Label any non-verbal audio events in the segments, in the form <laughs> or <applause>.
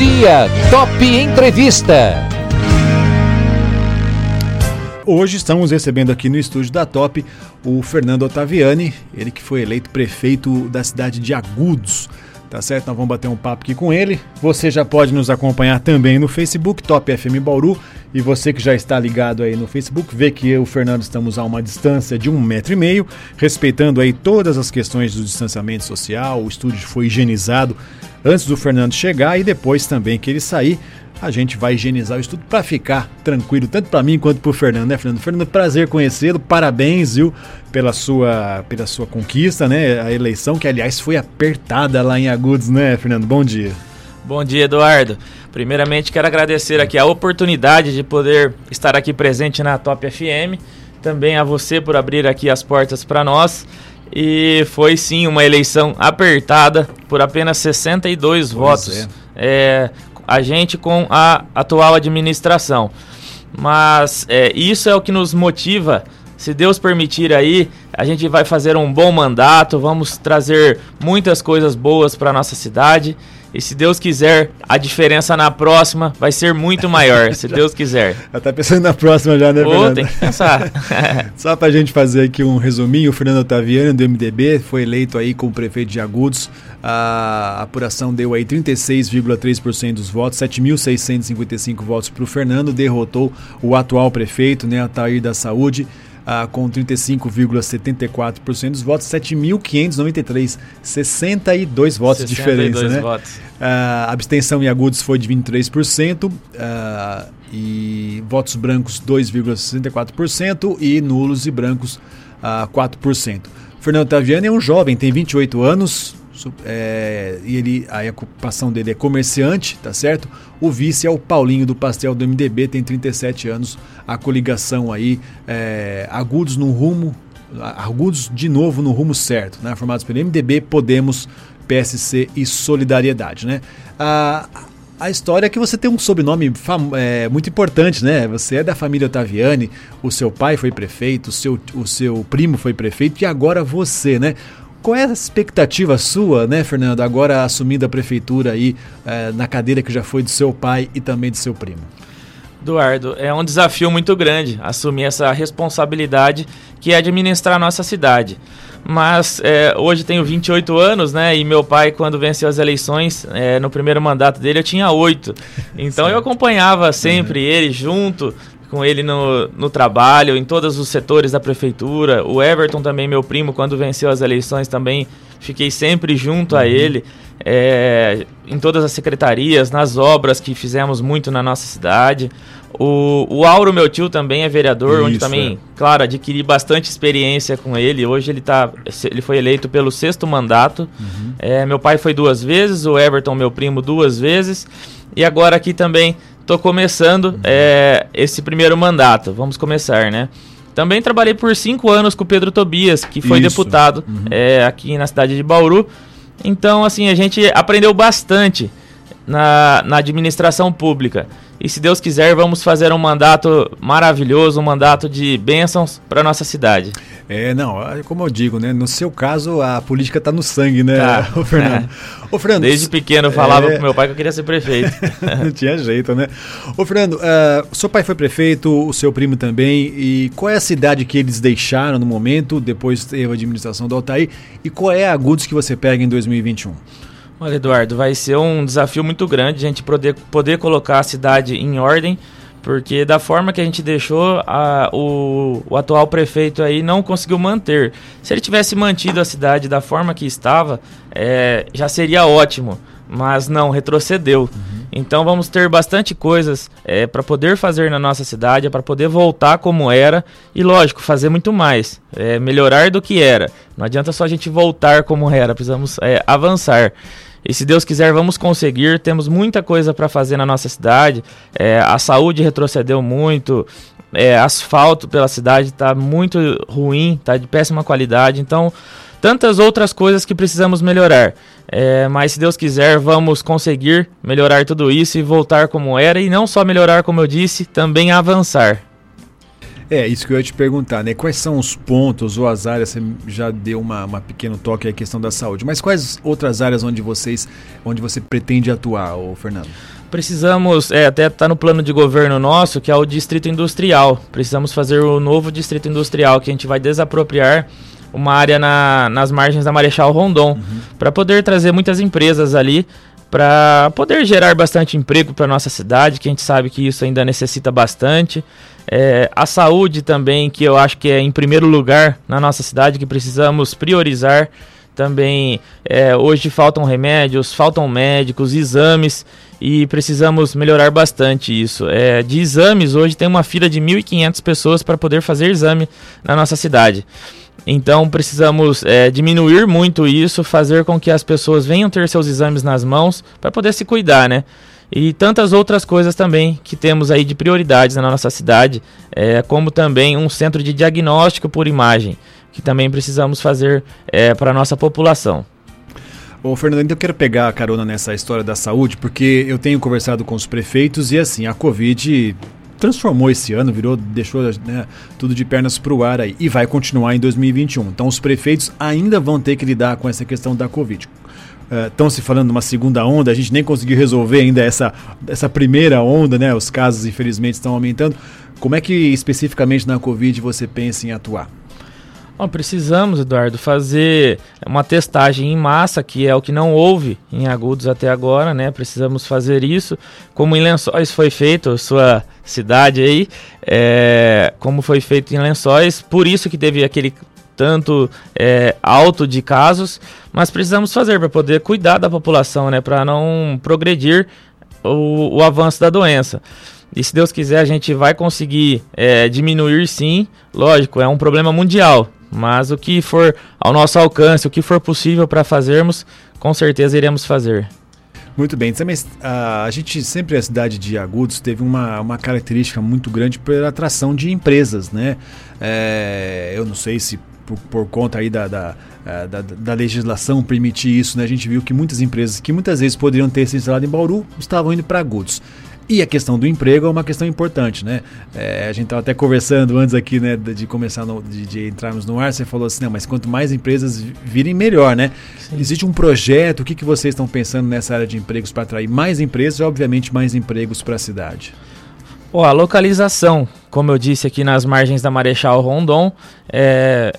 dia, Top Entrevista. Hoje estamos recebendo aqui no estúdio da Top o Fernando Ottaviani, ele que foi eleito prefeito da cidade de Agudos. Tá certo? Nós vamos bater um papo aqui com ele. Você já pode nos acompanhar também no Facebook, Top FM Bauru. E você que já está ligado aí no Facebook, vê que eu e o Fernando estamos a uma distância de um metro e meio, respeitando aí todas as questões do distanciamento social. O estúdio foi higienizado antes do Fernando chegar e depois também que ele sair a gente vai higienizar o estudo para ficar tranquilo, tanto para mim quanto para o Fernando, né, Fernando? Fernando, prazer conhecê-lo, parabéns, viu, pela sua, pela sua conquista, né, a eleição, que aliás foi apertada lá em Agudos, né, Fernando? Bom dia. Bom dia, Eduardo. Primeiramente, quero agradecer aqui a oportunidade de poder estar aqui presente na Top FM, também a você por abrir aqui as portas para nós. E foi sim uma eleição apertada por apenas 62 pois votos. É. É, a gente com a atual administração. Mas é, isso é o que nos motiva. Se Deus permitir aí, a gente vai fazer um bom mandato, vamos trazer muitas coisas boas para nossa cidade e se Deus quiser, a diferença na próxima vai ser muito maior, se <laughs> Deus quiser. Já tá pensando na próxima já, né, Fernando? Oh, tem que pensar. <laughs> Só pra gente fazer aqui um resuminho, o Fernando Otaviano, do MDB, foi eleito aí como prefeito de Agudos. A apuração deu aí 36,3% dos votos, 7.655 votos para o Fernando, derrotou o atual prefeito, né, Atair da Saúde, ah, com 35,74% dos votos, 7.593, 62 votos 62 de diferença. Né? Votos. Ah, abstenção em agudos foi de 23%, ah, e votos brancos 2,64% e nulos e brancos ah, 4%. Fernando Taviani é um jovem, tem 28 anos, é, e ele, a ocupação dele é comerciante, tá certo? O vice é o Paulinho do Pastel do MDB, tem 37 anos. A coligação aí, é, agudos no rumo, agudos de novo no rumo certo, né? Formados pelo MDB, Podemos, PSC e Solidariedade, né? A, a história é que você tem um sobrenome é, muito importante, né? Você é da família Ottaviani, o seu pai foi prefeito, o seu, o seu primo foi prefeito e agora você, né? Qual é a expectativa sua, né, Fernando, agora assumindo a prefeitura aí é, na cadeira que já foi do seu pai e também do seu primo? Eduardo, é um desafio muito grande assumir essa responsabilidade que é administrar a nossa cidade. Mas é, hoje tenho 28 anos, né? E meu pai, quando venceu as eleições, é, no primeiro mandato dele, eu tinha 8. Então eu acompanhava sempre uhum. ele junto, com ele no, no trabalho, em todos os setores da prefeitura. O Everton também, meu primo, quando venceu as eleições também, fiquei sempre junto uhum. a ele. É, em todas as secretarias, nas obras que fizemos muito na nossa cidade. O, o Auro, meu tio, também é vereador, Isso, onde também, é. claro, adquiri bastante experiência com ele. Hoje ele, tá, ele foi eleito pelo sexto mandato. Uhum. É, meu pai foi duas vezes, o Everton, meu primo, duas vezes. E agora aqui também Estou começando é, esse primeiro mandato. Vamos começar, né? Também trabalhei por cinco anos com o Pedro Tobias, que foi Isso. deputado uhum. é, aqui na cidade de Bauru. Então, assim, a gente aprendeu bastante na, na administração pública. E se Deus quiser, vamos fazer um mandato maravilhoso, um mandato de bênçãos para nossa cidade. É, não, como eu digo, né? No seu caso, a política está no sangue, né, tá. <laughs> ô Fernando? <laughs> ô, Fernando? Desde pequeno eu falava é... pro meu pai que eu queria ser prefeito. <laughs> Não tinha jeito, né? Ô, Fernando, uh, seu pai foi prefeito, o seu primo também, e qual é a cidade que eles deixaram no momento, depois teve a administração do Altair, e qual é a Agudos que você pega em 2021? Olha, Eduardo, vai ser um desafio muito grande a gente poder, poder colocar a cidade em ordem, porque da forma que a gente deixou, a, o, o atual prefeito aí não conseguiu manter. Se ele tivesse mantido a cidade da forma que estava, é, já seria ótimo, mas não, retrocedeu. Uhum. Então vamos ter bastante coisas é, para poder fazer na nossa cidade, para poder voltar como era e, lógico, fazer muito mais, é, melhorar do que era. Não adianta só a gente voltar como era, precisamos é, avançar. E se Deus quiser, vamos conseguir. Temos muita coisa para fazer na nossa cidade. É, a saúde retrocedeu muito. É, asfalto pela cidade está muito ruim, está de péssima qualidade. Então, tantas outras coisas que precisamos melhorar. É, mas se Deus quiser, vamos conseguir melhorar tudo isso e voltar como era. E não só melhorar, como eu disse, também avançar. É, isso que eu ia te perguntar, né? Quais são os pontos ou as áreas, você já deu uma, uma pequeno toque à questão da saúde, mas quais outras áreas onde vocês, onde você pretende atuar, ô Fernando? Precisamos, é, até está no plano de governo nosso, que é o distrito industrial. Precisamos fazer o novo distrito industrial, que a gente vai desapropriar uma área na, nas margens da Marechal Rondon, uhum. para poder trazer muitas empresas ali, para poder gerar bastante emprego para nossa cidade, que a gente sabe que isso ainda necessita bastante. É, a saúde também, que eu acho que é em primeiro lugar na nossa cidade, que precisamos priorizar. Também é, hoje faltam remédios, faltam médicos, exames e precisamos melhorar bastante isso. É, de exames, hoje tem uma fila de 1.500 pessoas para poder fazer exame na nossa cidade. Então precisamos é, diminuir muito isso, fazer com que as pessoas venham ter seus exames nas mãos para poder se cuidar, né? E tantas outras coisas também que temos aí de prioridades na nossa cidade, é, como também um centro de diagnóstico por imagem, que também precisamos fazer é, para a nossa população. Ô, Fernando, eu quero pegar a carona nessa história da saúde, porque eu tenho conversado com os prefeitos e assim, a Covid transformou esse ano, virou, deixou né, tudo de pernas para o ar aí e vai continuar em 2021. Então os prefeitos ainda vão ter que lidar com essa questão da Covid. Estão uh, se falando de uma segunda onda, a gente nem conseguiu resolver ainda essa, essa primeira onda, né? Os casos, infelizmente, estão aumentando. Como é que especificamente na Covid você pensa em atuar? Bom, precisamos, Eduardo, fazer uma testagem em massa, que é o que não houve em agudos até agora, né? Precisamos fazer isso, como em Lençóis foi feito, sua cidade aí, é, como foi feito em Lençóis, por isso que teve aquele tanto é, alto de casos, mas precisamos fazer para poder cuidar da população, né? Para não progredir o, o avanço da doença. E se Deus quiser, a gente vai conseguir é, diminuir sim. Lógico, é um problema mundial. Mas o que for ao nosso alcance, o que for possível para fazermos, com certeza iremos fazer. Muito bem, também a, a gente sempre a cidade de Agudos teve uma, uma característica muito grande pela atração de empresas, né? É, eu não sei se por, por conta aí da, da, da, da, legislação permitir isso, né? A gente viu que muitas empresas que muitas vezes poderiam ter se instalado em Bauru estavam indo para Agudos. E a questão do emprego é uma questão importante, né? É, a gente estava até conversando antes aqui, né, de começar, no, de, de, entrarmos no ar, você falou assim, não, mas quanto mais empresas virem, melhor, né? Sim. Existe um projeto, o que, que vocês estão pensando nessa área de empregos para atrair mais empresas e, obviamente, mais empregos para a cidade? Oh, a localização, como eu disse aqui nas margens da Marechal Rondon, é,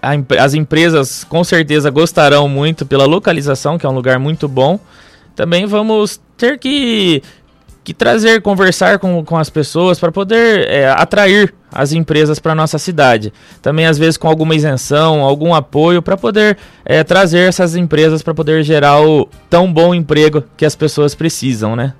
a, as empresas com certeza gostarão muito pela localização, que é um lugar muito bom. Também vamos ter que que trazer, conversar com, com as pessoas para poder é, atrair as empresas para nossa cidade. Também às vezes com alguma isenção, algum apoio para poder é, trazer essas empresas para poder gerar o tão bom emprego que as pessoas precisam, né?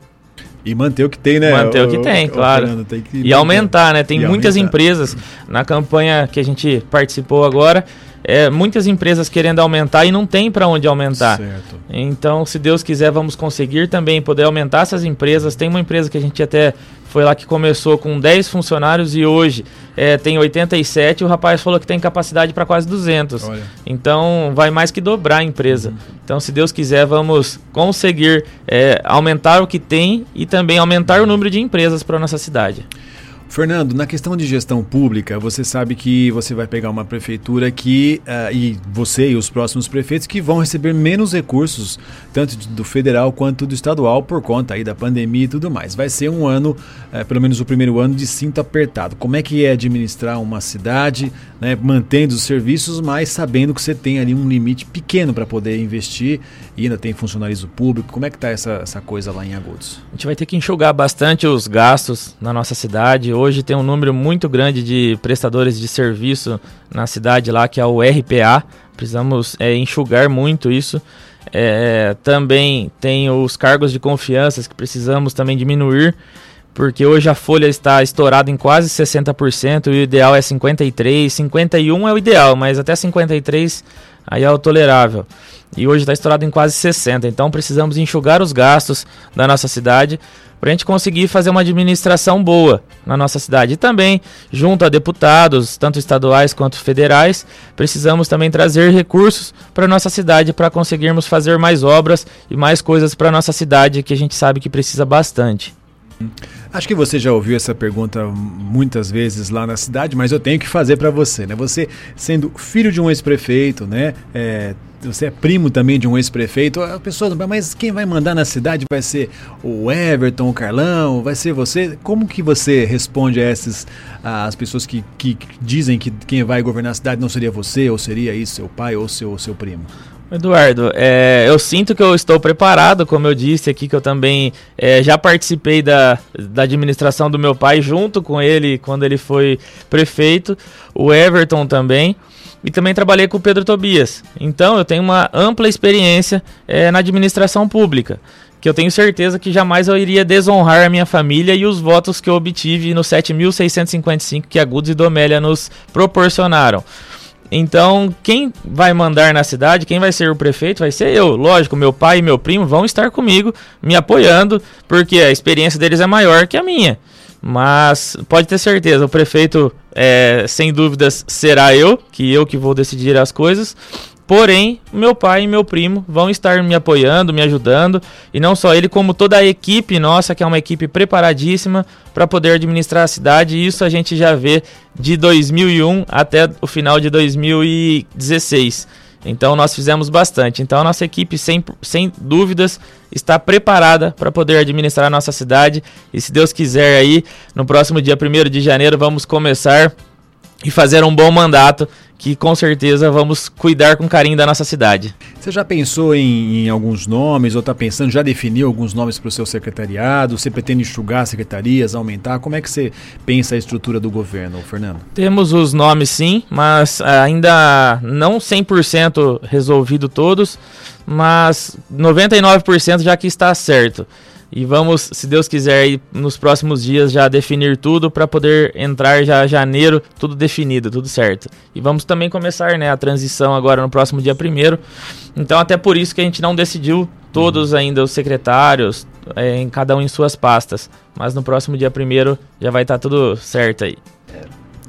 E manter o que tem, né? Manter o, o que tem, o, claro. Fernando, tem que e aumentar, né? Tem e muitas aumentar. empresas na campanha que a gente participou agora é, muitas empresas querendo aumentar e não tem para onde aumentar. Certo. Então, se Deus quiser, vamos conseguir também poder aumentar essas empresas. Tem uma empresa que a gente até foi lá que começou com 10 funcionários e hoje é, tem 87. o rapaz falou que tem capacidade para quase 200. Olha. Então, vai mais que dobrar a empresa. Uhum. Então, se Deus quiser, vamos conseguir é, aumentar o que tem e também aumentar o número de empresas para nossa cidade. Fernando, na questão de gestão pública, você sabe que você vai pegar uma prefeitura que, uh, e você e os próximos prefeitos, que vão receber menos recursos, tanto do federal quanto do estadual, por conta aí da pandemia e tudo mais. Vai ser um ano, uh, pelo menos o primeiro ano, de cinto apertado. Como é que é administrar uma cidade, né, mantendo os serviços, mas sabendo que você tem ali um limite pequeno para poder investir e ainda tem funcionalismo público? Como é que está essa, essa coisa lá em Agudos? A gente vai ter que enxugar bastante os gastos na nossa cidade Hoje tem um número muito grande de prestadores de serviço na cidade lá, que é o RPA. Precisamos é, enxugar muito isso. É, também tem os cargos de confiança que precisamos também diminuir, porque hoje a folha está estourada em quase 60% e o ideal é 53%, 51% é o ideal, mas até 53% aí é o tolerável. E hoje está estourado em quase 60%, então precisamos enxugar os gastos da nossa cidade para a gente conseguir fazer uma administração boa na nossa cidade. E também, junto a deputados, tanto estaduais quanto federais, precisamos também trazer recursos para nossa cidade para conseguirmos fazer mais obras e mais coisas para nossa cidade que a gente sabe que precisa bastante. Acho que você já ouviu essa pergunta muitas vezes lá na cidade, mas eu tenho que fazer para você, né? Você sendo filho de um ex-prefeito, né? É, você é primo também de um ex-prefeito, a pessoa, mas quem vai mandar na cidade vai ser o Everton, o Carlão, vai ser você? Como que você responde a essas as pessoas que, que dizem que quem vai governar a cidade não seria você, ou seria isso, seu pai ou seu, seu primo? Eduardo, é, eu sinto que eu estou preparado, como eu disse aqui, que eu também é, já participei da, da administração do meu pai junto com ele quando ele foi prefeito, o Everton também, e também trabalhei com o Pedro Tobias. Então eu tenho uma ampla experiência é, na administração pública, que eu tenho certeza que jamais eu iria desonrar a minha família e os votos que eu obtive nos 7.655 que a Gudes e Domélia nos proporcionaram. Então, quem vai mandar na cidade, quem vai ser o prefeito, vai ser eu. Lógico, meu pai e meu primo vão estar comigo, me apoiando, porque a experiência deles é maior que a minha. Mas pode ter certeza, o prefeito, é, sem dúvidas, será eu, que eu que vou decidir as coisas. Porém, meu pai e meu primo vão estar me apoiando, me ajudando, e não só ele, como toda a equipe nossa, que é uma equipe preparadíssima para poder administrar a cidade. E isso a gente já vê de 2001 até o final de 2016. Então nós fizemos bastante. Então a nossa equipe, sem, sem dúvidas, está preparada para poder administrar a nossa cidade. E se Deus quiser aí, no próximo dia 1 de janeiro, vamos começar e fazer um bom mandato que com certeza vamos cuidar com carinho da nossa cidade. Você já pensou em, em alguns nomes ou está pensando, já definiu alguns nomes para o seu secretariado? Você pretende enxugar secretarias, aumentar? Como é que você pensa a estrutura do governo, Fernando? Temos os nomes sim, mas ainda não 100% resolvido todos, mas 99% já que está certo. E vamos, se Deus quiser, aí, nos próximos dias já definir tudo para poder entrar já janeiro, tudo definido, tudo certo. E vamos também começar né, a transição agora no próximo dia primeiro. Então, até por isso que a gente não decidiu todos ainda os secretários, é, em cada um em suas pastas. Mas no próximo dia primeiro já vai estar tá tudo certo aí.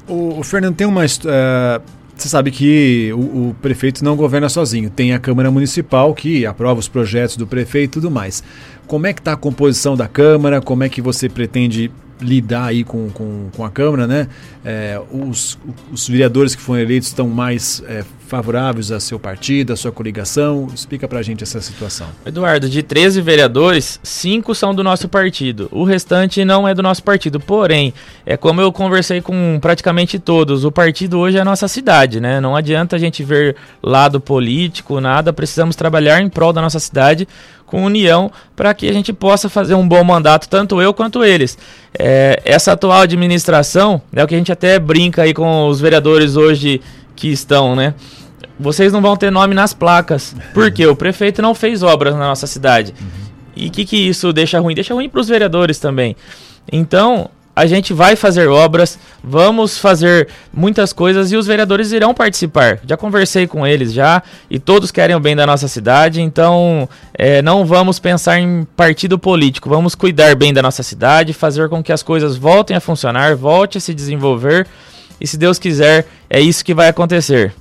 O, o Fernando tem uma. Uh você sabe que o, o, prefeito não governa sozinho. Tem a Câmara Municipal que aprova os projetos do prefeito e tudo mais. Como é que está a composição da Câmara? Como é que você pretende lidar aí com, com, com a Câmara, né? É, os, os vereadores que foram eleitos estão mais é, favoráveis a seu partido, a sua coligação? Explica pra gente essa situação. Eduardo, de 13 vereadores, 5 são do nosso partido. O restante não é do nosso partido. Porém, é como eu conversei com praticamente todos, o partido hoje é a nossa cidade, né? Não adianta a gente ver lado político, nada. Precisamos trabalhar em prol da nossa cidade com união para que a gente possa fazer um bom mandato, tanto eu quanto eles. É, essa atual administração, é o que a gente até brinca aí com os vereadores hoje que estão, né? Vocês não vão ter nome nas placas, porque o prefeito não fez obras na nossa cidade. Uhum. E o que, que isso deixa ruim? Deixa ruim para os vereadores também. Então, a gente vai fazer obras, vamos fazer muitas coisas e os vereadores irão participar. Já conversei com eles já e todos querem o bem da nossa cidade, então é, não vamos pensar em partido político, vamos cuidar bem da nossa cidade, fazer com que as coisas voltem a funcionar, volte a se desenvolver e se Deus quiser, é isso que vai acontecer.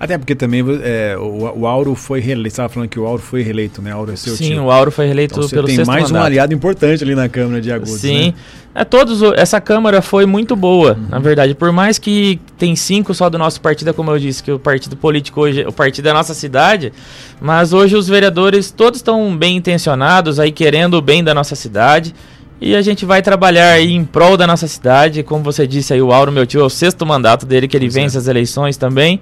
Até porque também é, o, o, Auro foi reeleito. Você estava falando que o Auro foi reeleito, né? Auro é seu Sim, tio. o Auro foi reeleito então, pelo tem mais mandato. um aliado importante ali na Câmara de Agudos. Sim. Né? É, todos, essa Câmara foi muito boa, uhum. na verdade. Por mais que tem cinco só do nosso partido, como eu disse, que o partido político hoje, o partido da nossa cidade, mas hoje os vereadores todos estão bem intencionados, aí querendo o bem da nossa cidade. E a gente vai trabalhar aí em prol da nossa cidade. Como você disse aí, o Auro, meu tio, é o sexto mandato dele que ele vence as eleições também.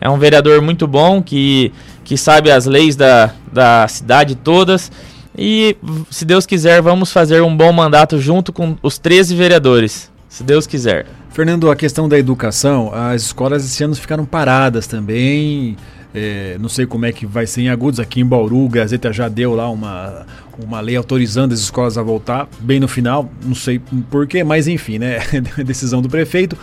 É um vereador muito bom que, que sabe as leis da, da cidade todas. E, se Deus quiser, vamos fazer um bom mandato junto com os 13 vereadores. Se Deus quiser. Fernando, a questão da educação, as escolas esse ano ficaram paradas também. É, não sei como é que vai ser em Agudos, aqui em Bauru, o Gazeta já deu lá uma, uma lei autorizando as escolas a voltar, bem no final, não sei porquê, mas enfim, né? <laughs> Decisão do prefeito.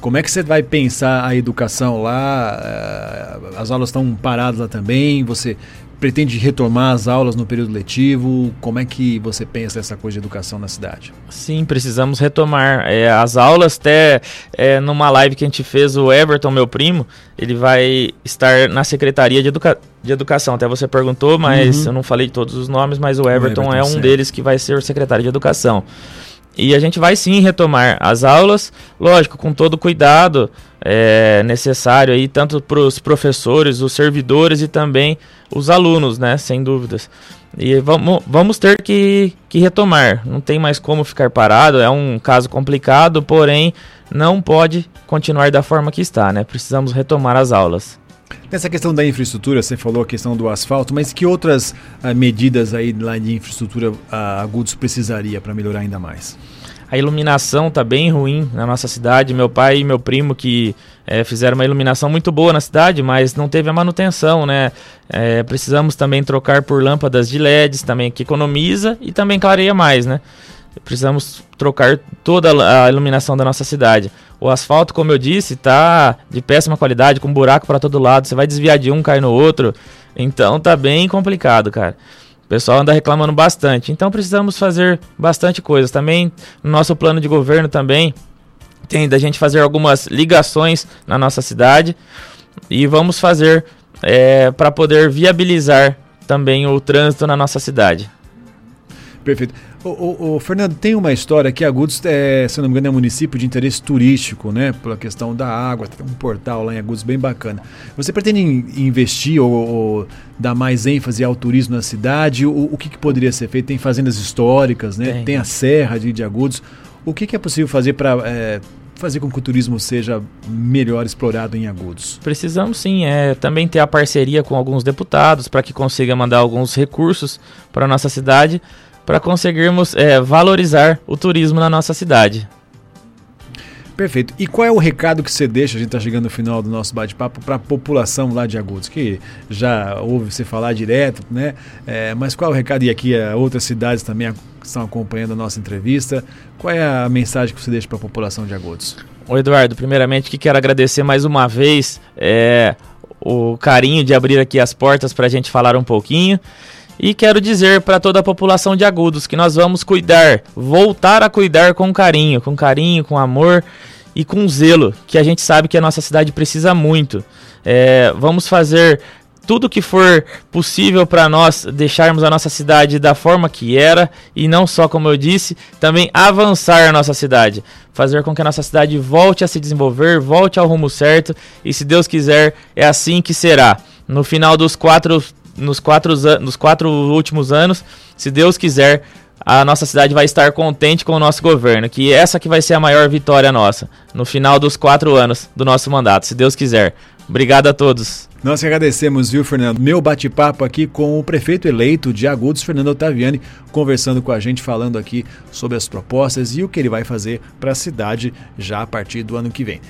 Como é que você vai pensar a educação lá? É, as aulas estão paradas lá também? Você pretende retomar as aulas no período letivo? Como é que você pensa essa coisa de educação na cidade? Sim, precisamos retomar é, as aulas. Até é, numa live que a gente fez, o Everton, meu primo, ele vai estar na Secretaria de, Educa de Educação. Até você perguntou, mas uhum. eu não falei todos os nomes, mas o Everton, o Everton é um certo. deles que vai ser o secretário de Educação. E a gente vai sim retomar as aulas, lógico, com todo o cuidado é, necessário aí, tanto para os professores, os servidores e também os alunos, né? Sem dúvidas. E vamos, vamos ter que, que retomar. Não tem mais como ficar parado. É um caso complicado, porém não pode continuar da forma que está, né? Precisamos retomar as aulas. Nessa questão da infraestrutura, você falou a questão do asfalto, mas que outras uh, medidas aí lá de infraestrutura uh, agudos precisaria para melhorar ainda mais? A iluminação está bem ruim na nossa cidade. Meu pai e meu primo que é, fizeram uma iluminação muito boa na cidade, mas não teve a manutenção, né? É, precisamos também trocar por lâmpadas de LEDs também que economiza e também clareia mais, né? Precisamos trocar toda a iluminação da nossa cidade. O asfalto, como eu disse, está de péssima qualidade, com buraco para todo lado. Você vai desviar de um, cai no outro. Então tá bem complicado, cara. O pessoal anda reclamando bastante. Então precisamos fazer bastante coisas. Também no nosso plano de governo também tem da gente fazer algumas ligações na nossa cidade e vamos fazer é, para poder viabilizar também o trânsito na nossa cidade. Perfeito. O, Fernando, tem uma história que Agudos, é, se não me engano, é um município de interesse turístico, né? Pela questão da água, tem um portal lá em Agudos bem bacana. Você pretende investir ou, ou dar mais ênfase ao turismo na cidade? O, o que, que, poderia ser feito? Tem fazendas históricas, né? Tem, tem a Serra de, de Agudos. O que, que é possível fazer para é, fazer com que o turismo seja melhor explorado em Agudos? Precisamos sim, é, também ter a parceria com alguns deputados para que consiga mandar alguns recursos para a nossa cidade para conseguirmos é, valorizar o turismo na nossa cidade. Perfeito. E qual é o recado que você deixa, a gente está chegando no final do nosso bate-papo, para a população lá de Agudos, que já ouve você falar direto, né? É, mas qual é o recado, e aqui é, outras cidades também estão acompanhando a nossa entrevista, qual é a mensagem que você deixa para a população de Agudos? Ô Eduardo, primeiramente que quero agradecer mais uma vez é, o carinho de abrir aqui as portas para a gente falar um pouquinho. E quero dizer para toda a população de Agudos que nós vamos cuidar, voltar a cuidar com carinho, com carinho, com amor e com zelo, que a gente sabe que a nossa cidade precisa muito. É, vamos fazer tudo que for possível para nós deixarmos a nossa cidade da forma que era e não só, como eu disse, também avançar a nossa cidade, fazer com que a nossa cidade volte a se desenvolver, volte ao rumo certo e, se Deus quiser, é assim que será. No final dos quatro nos quatro, nos quatro últimos anos, se Deus quiser, a nossa cidade vai estar contente com o nosso governo, que essa que vai ser a maior vitória nossa, no final dos quatro anos do nosso mandato, se Deus quiser. Obrigado a todos. Nós que agradecemos, viu, Fernando? Meu bate-papo aqui com o prefeito eleito de Agudos, Fernando Ottaviani, conversando com a gente, falando aqui sobre as propostas e o que ele vai fazer para a cidade já a partir do ano que vem.